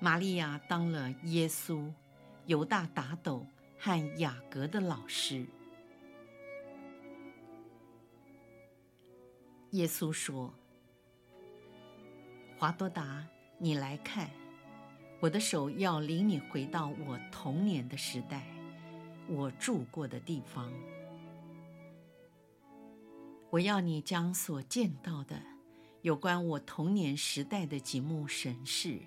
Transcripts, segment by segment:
玛利亚当了耶稣、犹大达斗和雅各的老师。耶稣说：“华多达，你来看，我的手要领你回到我童年的时代，我住过的地方。我要你将所见到的有关我童年时代的几幕神事。”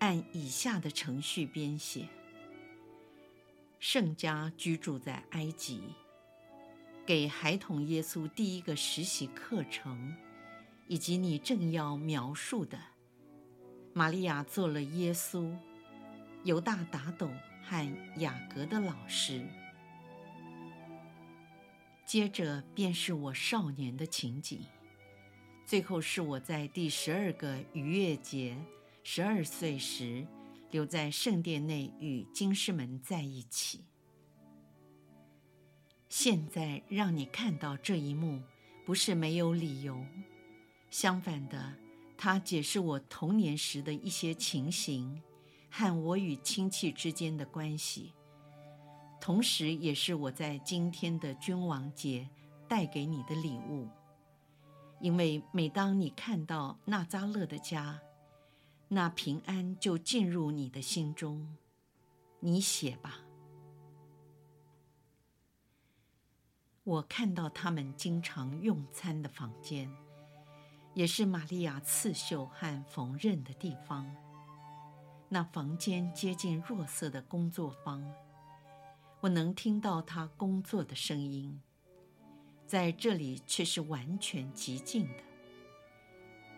按以下的程序编写：圣家居住在埃及，给孩童耶稣第一个实习课程，以及你正要描述的，玛利亚做了耶稣、犹大达陡和雅各的老师。接着便是我少年的情景，最后是我在第十二个逾越节。十二岁时，留在圣殿内与经师们在一起。现在让你看到这一幕，不是没有理由。相反的，它解释我童年时的一些情形，和我与亲戚之间的关系，同时也是我在今天的君王节带给你的礼物。因为每当你看到纳扎勒的家，那平安就进入你的心中，你写吧。我看到他们经常用餐的房间，也是玛利亚刺绣和缝纫的地方。那房间接近若瑟的工作坊，我能听到他工作的声音，在这里却是完全寂静的。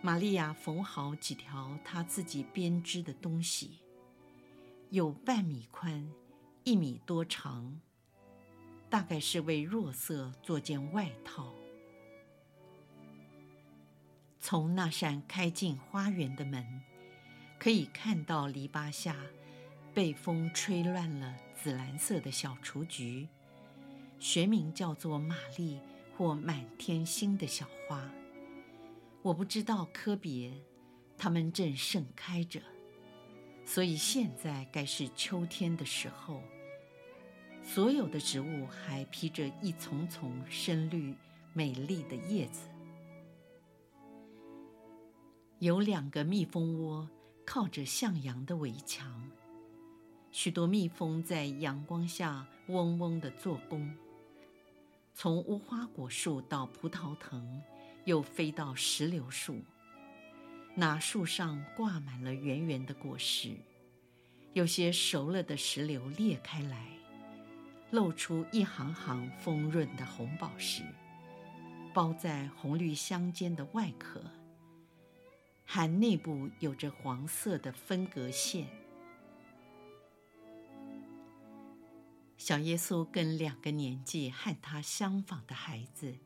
玛利亚缝好几条她自己编织的东西，有半米宽，一米多长，大概是为若瑟做件外套。从那扇开进花园的门，可以看到篱笆下被风吹乱了紫蓝色的小雏菊，学名叫做玛丽或满天星的小花。我不知道科别，它们正盛开着，所以现在该是秋天的时候。所有的植物还披着一丛丛深绿美丽的叶子。有两个蜜蜂窝靠着向阳的围墙，许多蜜蜂在阳光下嗡嗡地做工。从无花果树到葡萄藤。又飞到石榴树，那树上挂满了圆圆的果实，有些熟了的石榴裂开来，露出一行行丰润的红宝石，包在红绿相间的外壳，含内部有着黄色的分隔线。小耶稣跟两个年纪和他相仿的孩子。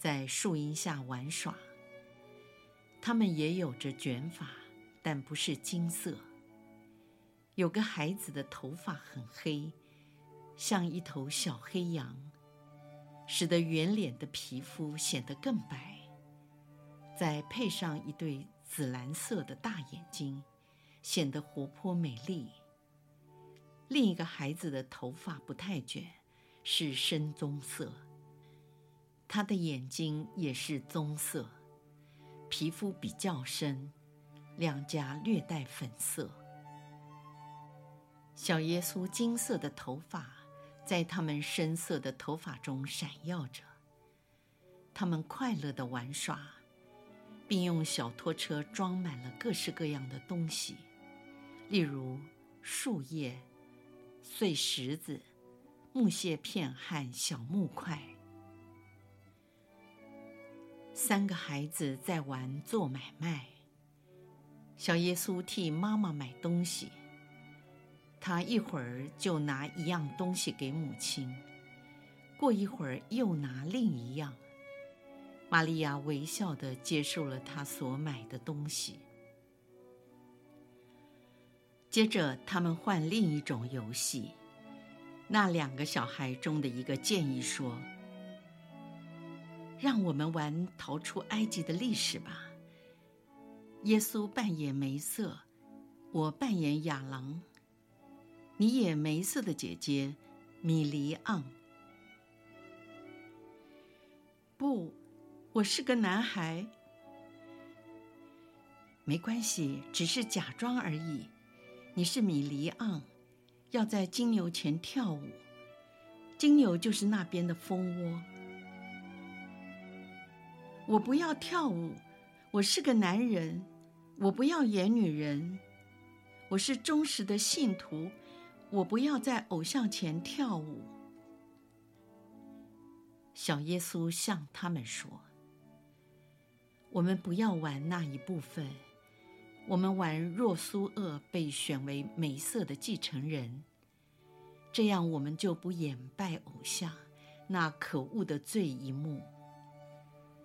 在树荫下玩耍。他们也有着卷发，但不是金色。有个孩子的头发很黑，像一头小黑羊，使得圆脸的皮肤显得更白。再配上一对紫蓝色的大眼睛，显得活泼美丽。另一个孩子的头发不太卷，是深棕色。他的眼睛也是棕色，皮肤比较深，两颊略带粉色。小耶稣金色的头发在他们深色的头发中闪耀着。他们快乐地玩耍，并用小拖车装满了各式各样的东西，例如树叶、碎石子、木屑片和小木块。三个孩子在玩做买卖。小耶稣替妈妈买东西。他一会儿就拿一样东西给母亲，过一会儿又拿另一样。玛利亚微笑地接受了他所买的东西。接着，他们换另一种游戏。那两个小孩中的一个建议说：“让我们玩逃出埃及的历史吧。耶稣扮演梅瑟，我扮演亚郎。”你演梅瑟的姐姐米黎盎。不，我是个男孩。没关系，只是假装而已。你是米黎盎，要在金牛前跳舞。金牛就是那边的蜂窝。我不要跳舞，我是个男人。我不要演女人，我是忠实的信徒。我不要在偶像前跳舞。小耶稣向他们说：“我们不要玩那一部分，我们玩若苏厄被选为梅瑟的继承人，这样我们就不演拜偶像那可恶的罪一幕。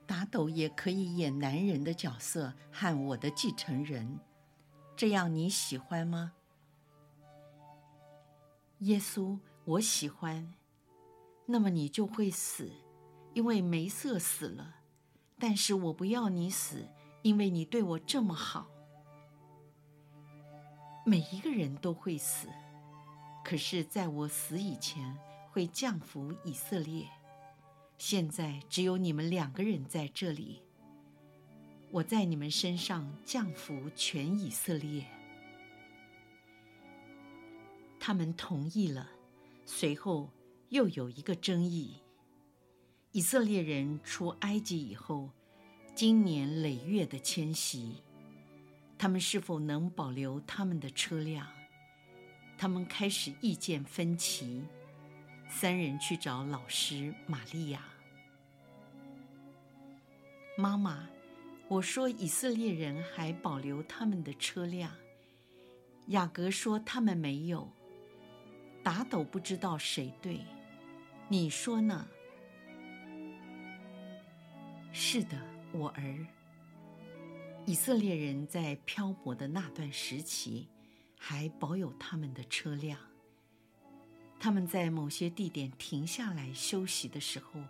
打斗也可以演男人的角色和我的继承人，这样你喜欢吗？”耶稣，我喜欢。那么你就会死，因为梅瑟死了。但是我不要你死，因为你对我这么好。每一个人都会死，可是在我死以前会降服以色列。现在只有你们两个人在这里，我在你们身上降服全以色列。他们同意了。随后又有一个争议：以色列人出埃及以后，经年累月的迁徙，他们是否能保留他们的车辆？他们开始意见分歧。三人去找老师玛利亚。妈妈，我说以色列人还保留他们的车辆。雅各说他们没有。达斗不知道谁对，你说呢？是的，我儿。以色列人在漂泊的那段时期，还保有他们的车辆。他们在某些地点停下来休息的时候，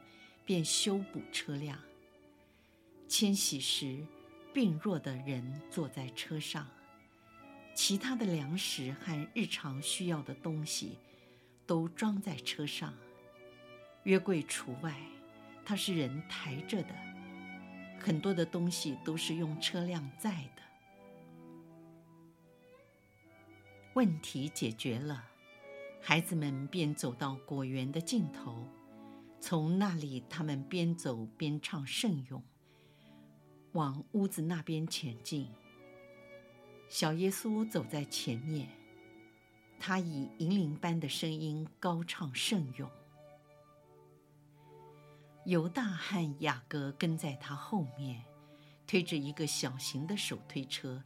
便修补车辆。迁徙时，病弱的人坐在车上。其他的粮食和日常需要的东西都装在车上，约柜除外，它是人抬着的。很多的东西都是用车辆载的。问题解决了，孩子们便走到果园的尽头，从那里他们边走边唱圣咏，往屋子那边前进。小耶稣走在前面，他以银铃般的声音高唱圣咏。犹大和雅各跟在他后面，推着一个小型的手推车，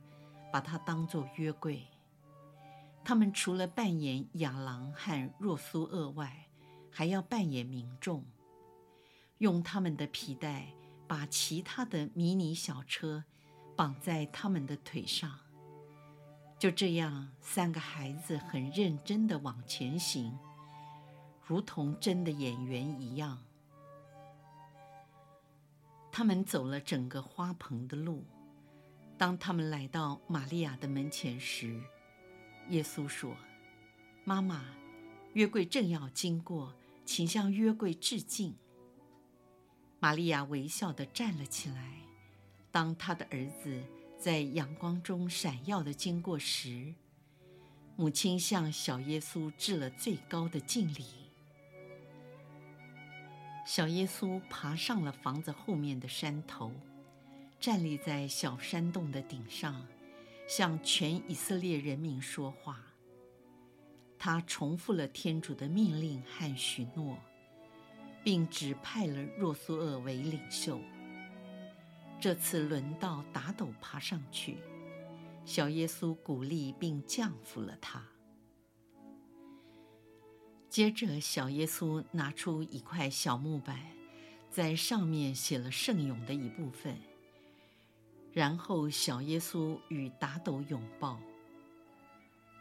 把它当作约柜。他们除了扮演亚郎和若苏厄外，还要扮演民众，用他们的皮带把其他的迷你小车绑在他们的腿上。就这样，三个孩子很认真地往前行，如同真的演员一样。他们走了整个花棚的路。当他们来到玛利亚的门前时，耶稣说：“妈妈，约柜正要经过，请向约柜致敬。”玛利亚微笑地站了起来。当她的儿子。在阳光中闪耀的经过时，母亲向小耶稣致了最高的敬礼。小耶稣爬上了房子后面的山头，站立在小山洞的顶上，向全以色列人民说话。他重复了天主的命令和许诺，并指派了若苏厄为领袖。这次轮到达斗爬上去，小耶稣鼓励并降服了他。接着，小耶稣拿出一块小木板，在上面写了圣咏的一部分。然后，小耶稣与达斗拥抱。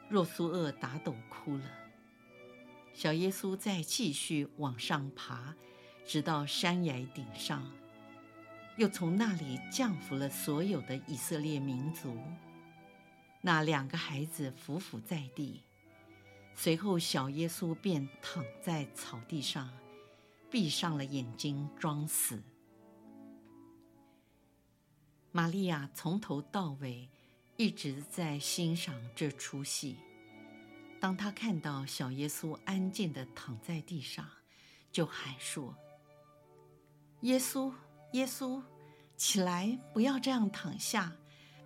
若苏厄达斗哭了。小耶稣再继续往上爬，直到山崖顶上，又从那里降服了所有的以色列民族。那两个孩子伏伏在地，随后小耶稣便躺在草地上，闭上了眼睛装死。玛利亚从头到尾一直在欣赏这出戏。当她看到小耶稣安静地躺在地上，就喊说：“耶稣，耶稣，起来，不要这样躺下，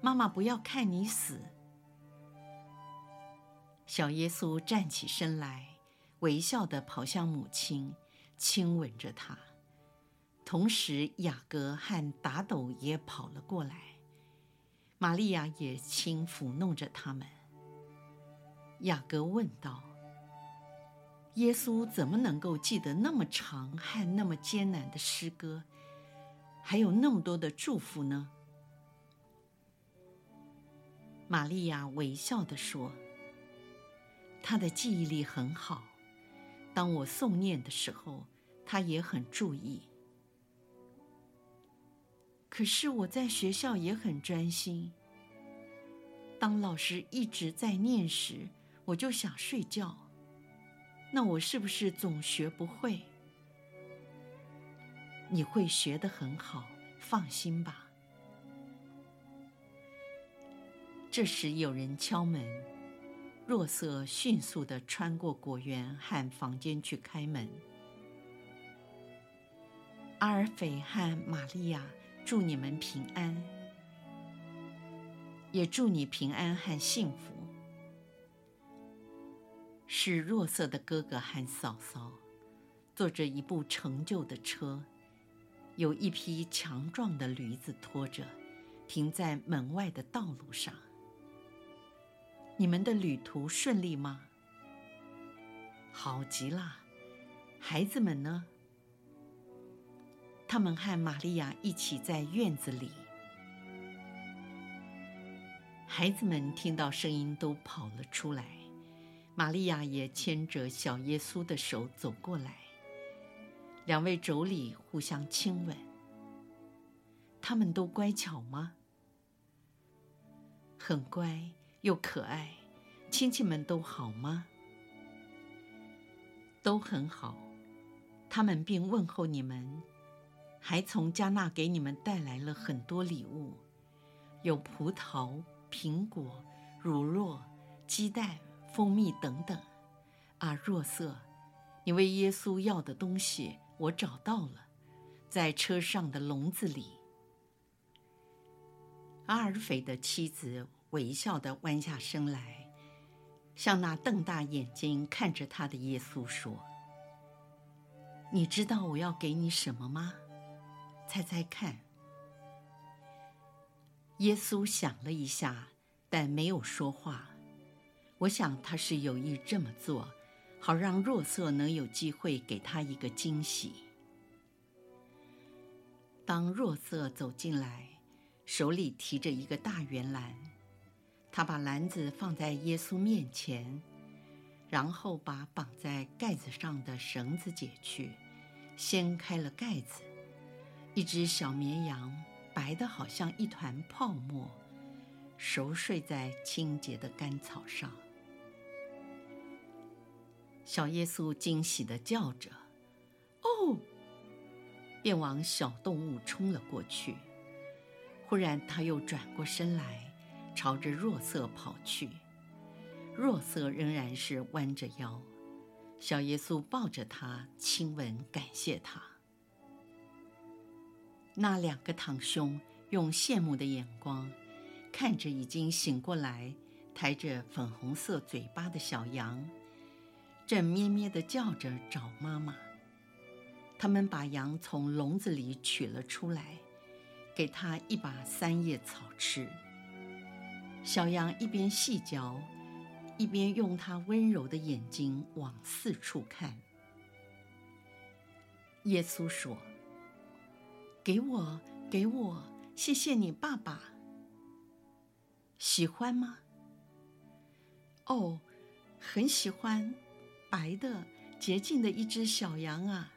妈妈不要看你死。”小耶稣站起身来，微笑地跑向母亲，亲吻着她。同时，雅各和达斗也跑了过来，玛利亚也轻抚弄着他们。雅各问道：“耶稣怎么能够记得那么长和那么艰难的诗歌，还有那么多的祝福呢？”玛利亚微笑地说。他的记忆力很好，当我诵念的时候，他也很注意。可是我在学校也很专心，当老师一直在念时，我就想睡觉。那我是不是总学不会？你会学得很好，放心吧。这时有人敲门。若瑟迅速地穿过果园和房间去开门。阿尔斐和玛利亚，祝你们平安，也祝你平安和幸福。是弱色的哥哥和嫂嫂，坐着一部陈旧的车，有一匹强壮的驴子拖着，停在门外的道路上。你们的旅途顺利吗？好极了，孩子们呢？他们和玛利亚一起在院子里。孩子们听到声音都跑了出来，玛利亚也牵着小耶稣的手走过来，两位妯娌互相亲吻。他们都乖巧吗？很乖。又可爱，亲戚们都好吗？都很好，他们并问候你们，还从加纳给你们带来了很多礼物，有葡萄、苹果、乳酪、鸡蛋、蜂蜜等等。啊，若瑟，你为耶稣要的东西我找到了，在车上的笼子里。阿尔斐的妻子。微笑地弯下身来，向那瞪大眼睛看着他的耶稣说：“你知道我要给你什么吗？猜猜看。”耶稣想了一下，但没有说话。我想他是有意这么做，好让若瑟能有机会给他一个惊喜。当若瑟走进来，手里提着一个大圆篮。他把篮子放在耶稣面前，然后把绑在盖子上的绳子解去，掀开了盖子。一只小绵羊，白得好像一团泡沫，熟睡在清洁的干草上。小耶稣惊喜地叫着：“哦！”便往小动物冲了过去。忽然，他又转过身来。朝着若瑟跑去，若瑟仍然是弯着腰。小耶稣抱着他，亲吻，感谢他。那两个堂兄用羡慕的眼光看着已经醒过来、抬着粉红色嘴巴的小羊，正咩咩地叫着找妈妈。他们把羊从笼子里取了出来，给它一把三叶草吃。小羊一边细嚼，一边用它温柔的眼睛往四处看。耶稣说：“给我，给我，谢谢你，爸爸。喜欢吗？哦，很喜欢，白的、洁净的一只小羊啊。”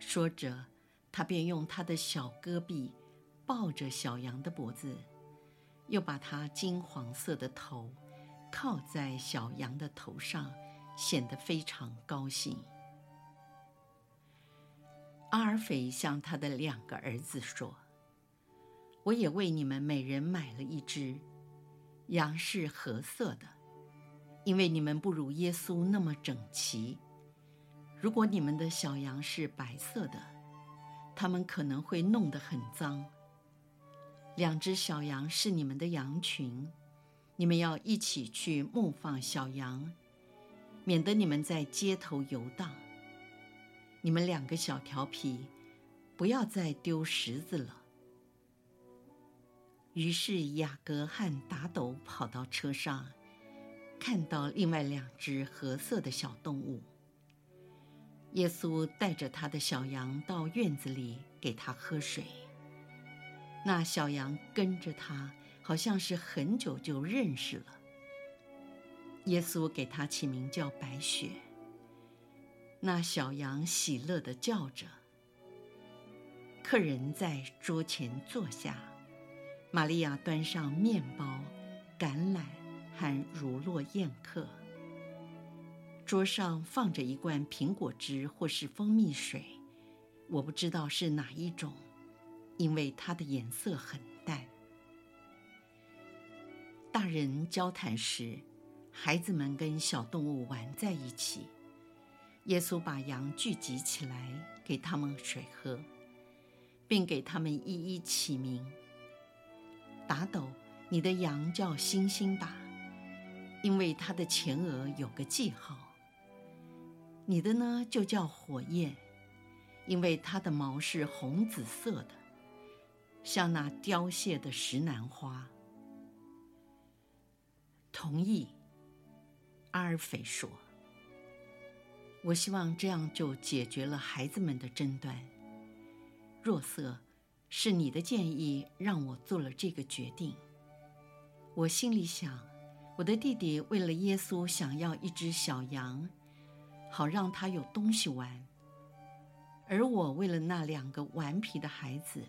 说着，他便用他的小胳臂抱着小羊的脖子，又把它金黄色的头靠在小羊的头上，显得非常高兴。阿尔斐向他的两个儿子说：“我也为你们每人买了一只羊，是褐色的，因为你们不如耶稣那么整齐。如果你们的小羊是白色的，他们可能会弄得很脏。两只小羊是你们的羊群，你们要一起去牧放小羊，免得你们在街头游荡。”你们两个小调皮，不要再丢石子了。于是雅各和达斗跑到车上，看到另外两只褐色的小动物。耶稣带着他的小羊到院子里给他喝水。那小羊跟着他，好像是很久就认识了。耶稣给他起名叫白雪。那小羊喜乐地叫着。客人在桌前坐下，玛利亚端上面包、橄榄和乳酪宴客。桌上放着一罐苹果汁或是蜂蜜水，我不知道是哪一种，因为它的颜色很淡。大人交谈时，孩子们跟小动物玩在一起。耶稣把羊聚集起来，给他们水喝，并给他们一一起名。打斗，你的羊叫星星吧，因为它的前额有个记号。你的呢，就叫火焰，因为它的毛是红紫色的，像那凋谢的石楠花。同意，阿尔斐说。我希望这样就解决了孩子们的争端。若瑟，是你的建议让我做了这个决定。我心里想，我的弟弟为了耶稣想要一只小羊，好让他有东西玩；而我为了那两个顽皮的孩子，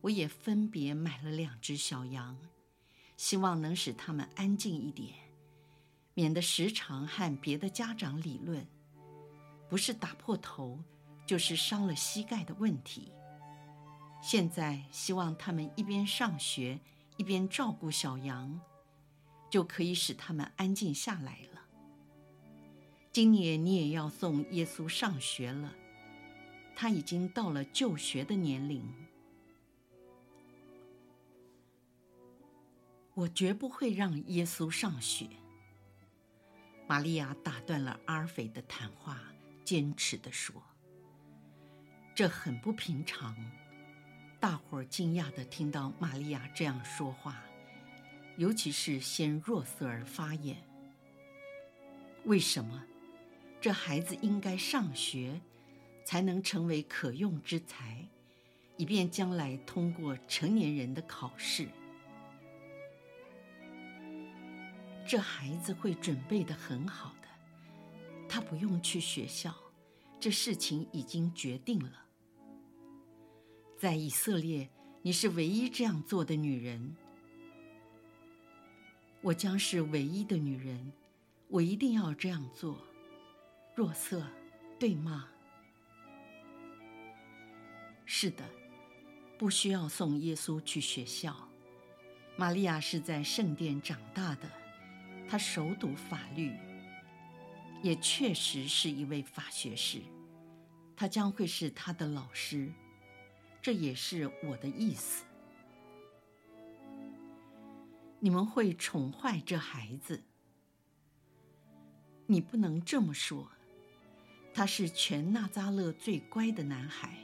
我也分别买了两只小羊，希望能使他们安静一点，免得时常和别的家长理论。不是打破头，就是伤了膝盖的问题。现在希望他们一边上学，一边照顾小羊，就可以使他们安静下来了。今年你也要送耶稣上学了，他已经到了就学的年龄。我绝不会让耶稣上学。玛利亚打断了阿尔斐的谈话。坚持地说：“这很不平常。”大伙儿惊讶地听到玛利亚这样说话，尤其是先若瑟儿发言：“为什么？这孩子应该上学，才能成为可用之才，以便将来通过成年人的考试。这孩子会准备得很好。”他不用去学校，这事情已经决定了。在以色列，你是唯一这样做的女人。我将是唯一的女人，我一定要这样做。若瑟，对吗？是的，不需要送耶稣去学校。玛利亚是在圣殿长大的，她熟读法律。也确实是一位法学士，他将会是他的老师，这也是我的意思。你们会宠坏这孩子？你不能这么说，他是全纳扎勒最乖的男孩，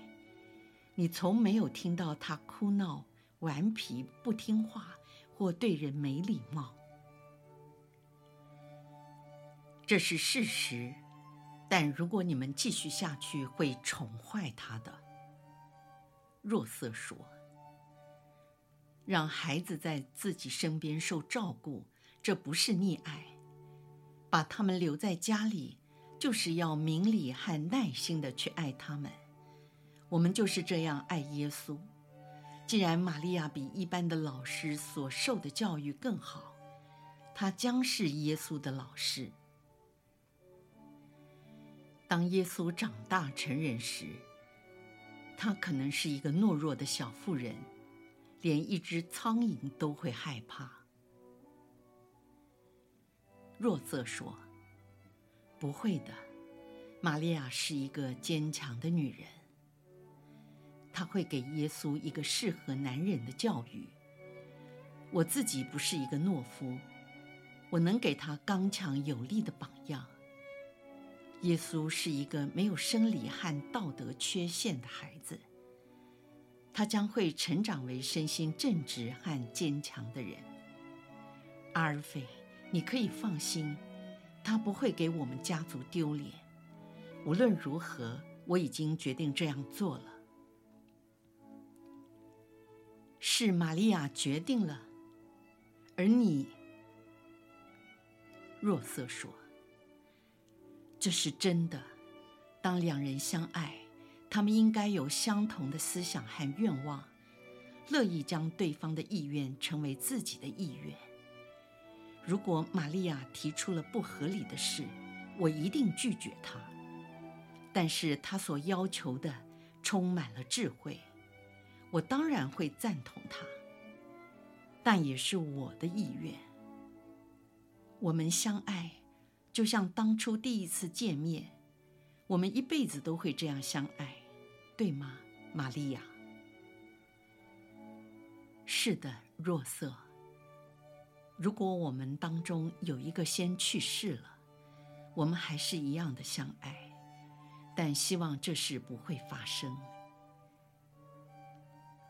你从没有听到他哭闹、顽皮、不听话或对人没礼貌。这是事实。但如果你们继续下去，会宠坏他的。”若瑟说：“让孩子在自己身边受照顾，这不是溺爱。把他们留在家里，就是要明理和耐心的去爱他们。我们就是这样爱耶稣。既然玛利亚比一般的老师所受的教育更好，她将是耶稣的老师。当耶稣长大成人时，他可能是一个懦弱的小妇人，连一只苍蝇都会害怕。若瑟说：“不会的，玛利亚是一个坚强的女人，她会给耶稣一个适合男人的教育。我自己不是一个懦夫，我能给他刚强有力的榜样。”耶稣是一个没有生理和道德缺陷的孩子，他将会成长为身心正直和坚强的人。阿尔菲，你可以放心，他不会给我们家族丢脸。无论如何，我已经决定这样做了。是玛利亚决定了，而你，若瑟说。这是真的。当两人相爱，他们应该有相同的思想和愿望，乐意将对方的意愿成为自己的意愿。如果玛利亚提出了不合理的事，我一定拒绝她。但是她所要求的充满了智慧，我当然会赞同她。但也是我的意愿。我们相爱。就像当初第一次见面，我们一辈子都会这样相爱，对吗，玛利亚？是的，若瑟。如果我们当中有一个先去世了，我们还是一样的相爱，但希望这事不会发生。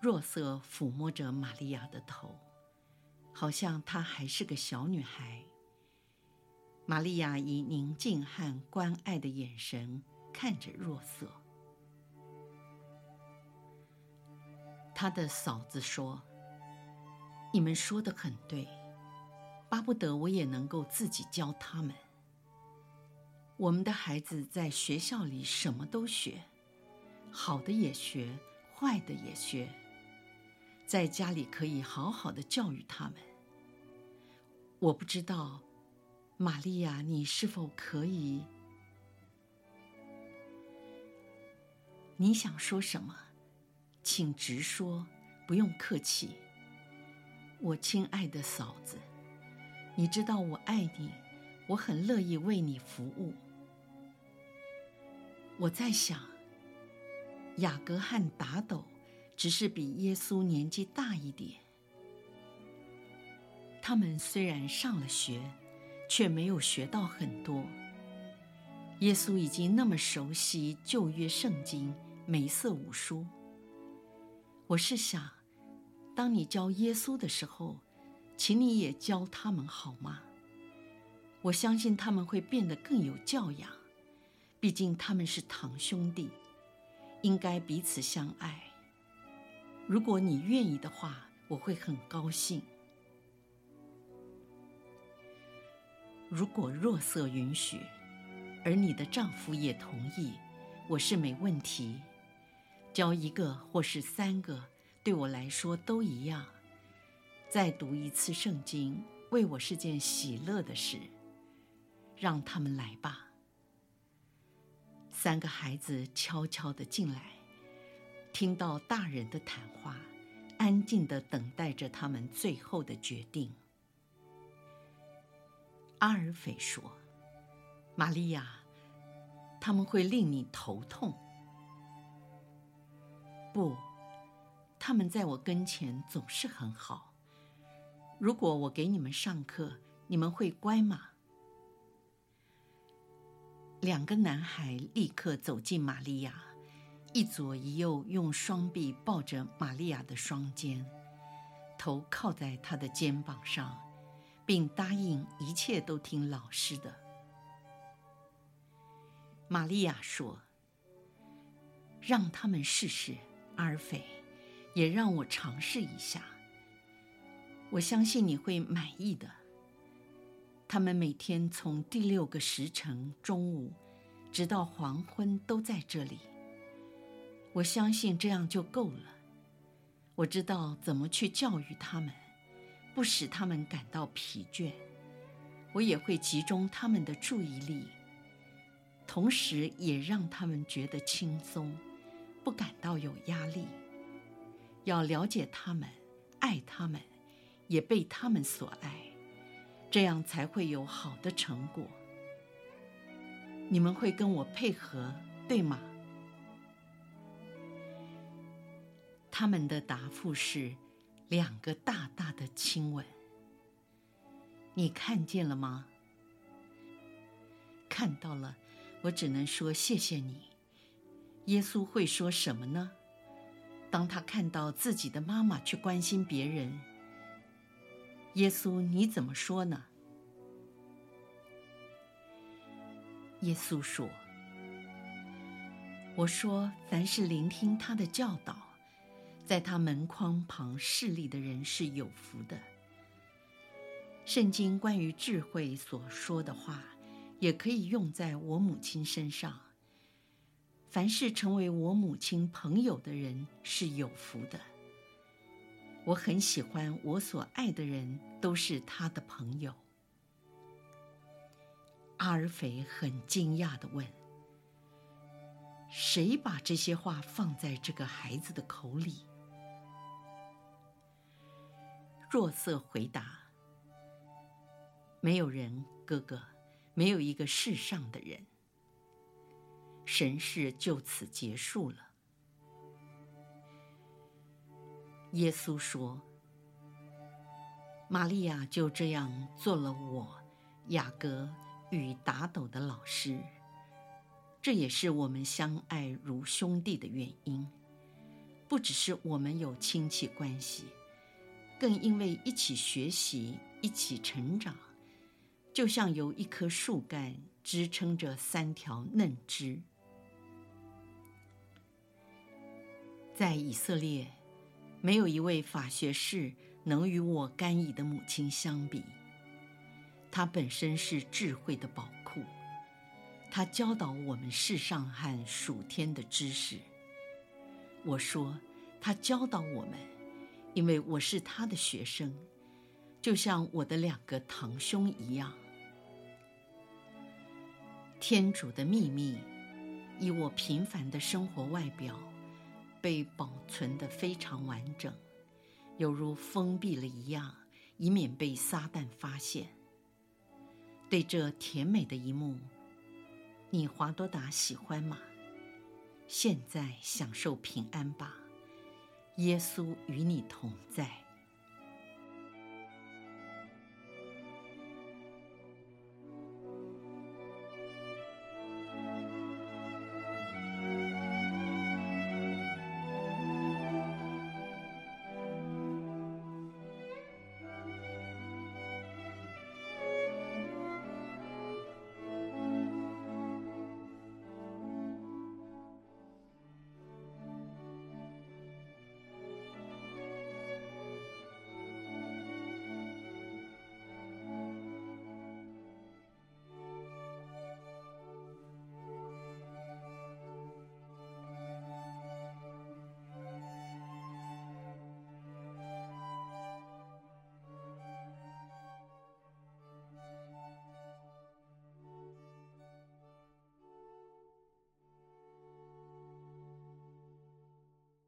若瑟抚摸着玛利亚的头，好像她还是个小女孩。玛利亚以宁静和关爱的眼神看着若瑟。她的嫂子说：“你们说的很对，巴不得我也能够自己教他们。我们的孩子在学校里什么都学，好的也学，坏的也学，在家里可以好好的教育他们。我不知道。”玛利亚，你是否可以？你想说什么？请直说，不用客气。我亲爱的嫂子，你知道我爱你，我很乐意为你服务。我在想，雅各和达斗只是比耶稣年纪大一点，他们虽然上了学。却没有学到很多。耶稣已经那么熟悉旧约圣经、梅瑟五书。我是想，当你教耶稣的时候，请你也教他们好吗？我相信他们会变得更有教养。毕竟他们是堂兄弟，应该彼此相爱。如果你愿意的话，我会很高兴。如果若瑟允许，而你的丈夫也同意，我是没问题。教一个或是三个，对我来说都一样。再读一次圣经，为我是件喜乐的事。让他们来吧。三个孩子悄悄地进来，听到大人的谈话，安静地等待着他们最后的决定。阿尔斐说：“玛利亚，他们会令你头痛。不，他们在我跟前总是很好。如果我给你们上课，你们会乖吗？”两个男孩立刻走近玛利亚，一左一右用双臂抱着玛利亚的双肩，头靠在她的肩膀上。并答应一切都听老师的。玛利亚说：“让他们试试，阿尔斐，也让我尝试一下。我相信你会满意的。他们每天从第六个时辰中午，直到黄昏都在这里。我相信这样就够了。我知道怎么去教育他们，不使他们感到疲倦。我也会集中他们的注意力。”同时也让他们觉得轻松，不感到有压力。要了解他们，爱他们，也被他们所爱，这样才会有好的成果。你们会跟我配合，对吗？他们的答复是两个大大的亲吻。你看见了吗？看到了。我只能说谢谢你。耶稣会说什么呢？当他看到自己的妈妈去关心别人，耶稣你怎么说呢？耶稣说：“我说，凡是聆听他的教导，在他门框旁侍立的人是有福的。”圣经关于智慧所说的话。也可以用在我母亲身上。凡是成为我母亲朋友的人是有福的。我很喜欢我所爱的人都是他的朋友。阿尔斐很惊讶地问：“谁把这些话放在这个孩子的口里？”若瑟回答：“没有人，哥哥。”没有一个世上的人，神事就此结束了。耶稣说：“玛利亚就这样做了我雅各与达斗的老师，这也是我们相爱如兄弟的原因。不只是我们有亲戚关系，更因为一起学习，一起成长。”就像有一棵树干支撑着三条嫩枝。在以色列，没有一位法学士能与我甘以的母亲相比。她本身是智慧的宝库，她教导我们世上和属天的知识。我说，她教导我们，因为我是他的学生。就像我的两个堂兄一样，天主的秘密，以我平凡的生活外表，被保存得非常完整，犹如封闭了一样，以免被撒旦发现。对这甜美的一幕，你华多达喜欢吗？现在享受平安吧，耶稣与你同在。